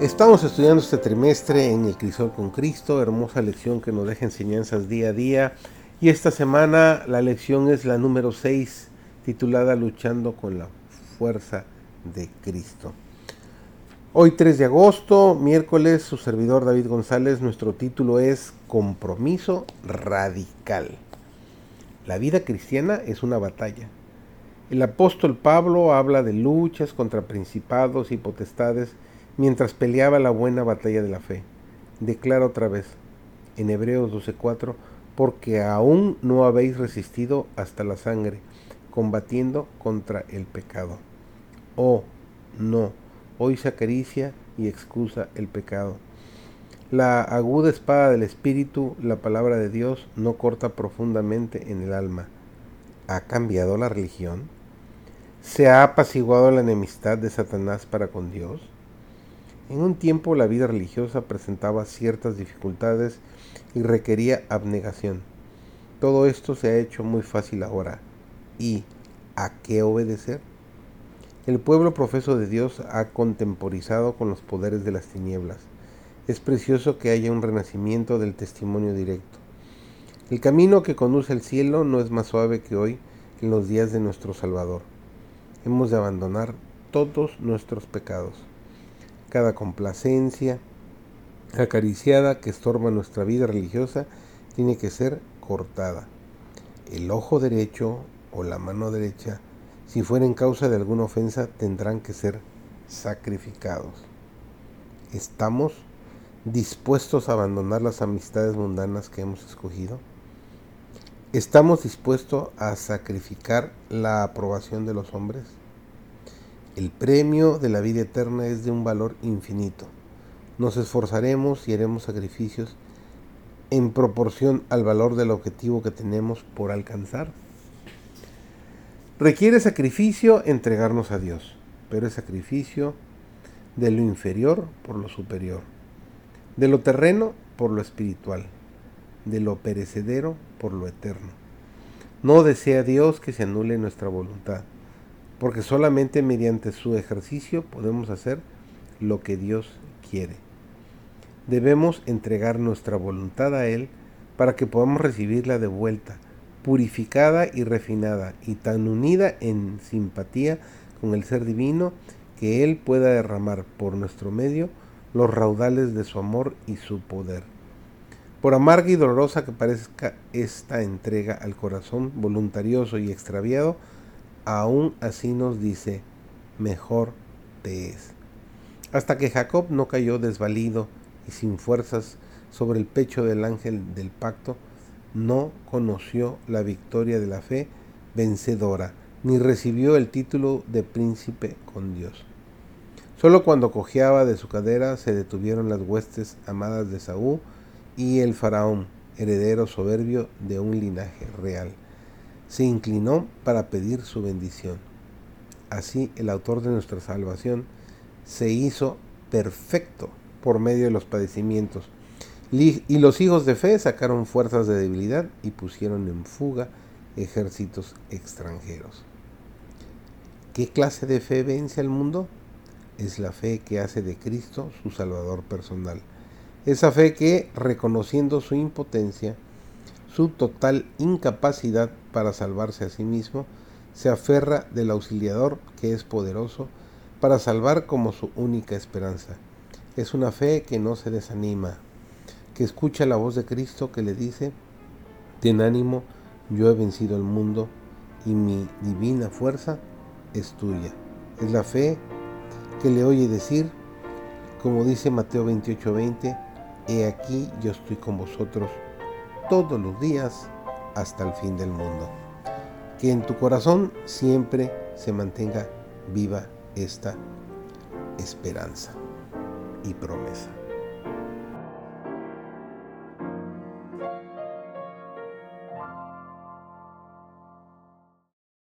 Estamos estudiando este trimestre en el Crisol con Cristo, hermosa lección que nos deja enseñanzas día a día. Y esta semana la lección es la número 6, titulada Luchando con la fuerza de Cristo. Hoy 3 de agosto, miércoles, su servidor David González, nuestro título es Compromiso Radical. La vida cristiana es una batalla. El apóstol Pablo habla de luchas contra principados y potestades mientras peleaba la buena batalla de la fe. Declara otra vez, en Hebreos 12:4, porque aún no habéis resistido hasta la sangre, combatiendo contra el pecado. Oh, no, hoy se acaricia y excusa el pecado. La aguda espada del Espíritu, la palabra de Dios, no corta profundamente en el alma. ¿Ha cambiado la religión? ¿Se ha apaciguado la enemistad de Satanás para con Dios? En un tiempo la vida religiosa presentaba ciertas dificultades y requería abnegación. Todo esto se ha hecho muy fácil ahora. ¿Y a qué obedecer? El pueblo profeso de Dios ha contemporizado con los poderes de las tinieblas. Es precioso que haya un renacimiento del testimonio directo. El camino que conduce al cielo no es más suave que hoy en los días de nuestro Salvador. Hemos de abandonar todos nuestros pecados cada complacencia acariciada que estorba nuestra vida religiosa tiene que ser cortada. El ojo derecho o la mano derecha, si fuera en causa de alguna ofensa, tendrán que ser sacrificados. ¿Estamos dispuestos a abandonar las amistades mundanas que hemos escogido? ¿Estamos dispuestos a sacrificar la aprobación de los hombres? El premio de la vida eterna es de un valor infinito. Nos esforzaremos y haremos sacrificios en proporción al valor del objetivo que tenemos por alcanzar. Requiere sacrificio entregarnos a Dios, pero es sacrificio de lo inferior por lo superior, de lo terreno por lo espiritual, de lo perecedero por lo eterno. No desea Dios que se anule nuestra voluntad porque solamente mediante su ejercicio podemos hacer lo que Dios quiere. Debemos entregar nuestra voluntad a Él para que podamos recibirla de vuelta, purificada y refinada, y tan unida en simpatía con el Ser Divino que Él pueda derramar por nuestro medio los raudales de su amor y su poder. Por amarga y dolorosa que parezca esta entrega al corazón voluntarioso y extraviado, aún así nos dice, mejor te es. Hasta que Jacob no cayó desvalido y sin fuerzas sobre el pecho del ángel del pacto, no conoció la victoria de la fe vencedora, ni recibió el título de príncipe con Dios. Solo cuando cojeaba de su cadera se detuvieron las huestes amadas de Saúl y el faraón, heredero soberbio de un linaje real se inclinó para pedir su bendición. Así el autor de nuestra salvación se hizo perfecto por medio de los padecimientos. Y los hijos de fe sacaron fuerzas de debilidad y pusieron en fuga ejércitos extranjeros. ¿Qué clase de fe vence al mundo? Es la fe que hace de Cristo su Salvador personal. Esa fe que, reconociendo su impotencia, su total incapacidad para salvarse a sí mismo, se aferra del auxiliador que es poderoso para salvar como su única esperanza. Es una fe que no se desanima, que escucha la voz de Cristo que le dice, ten ánimo, yo he vencido el mundo y mi divina fuerza es tuya. Es la fe que le oye decir, como dice Mateo 28:20, he aquí yo estoy con vosotros todos los días hasta el fin del mundo. Que en tu corazón siempre se mantenga viva esta esperanza y promesa.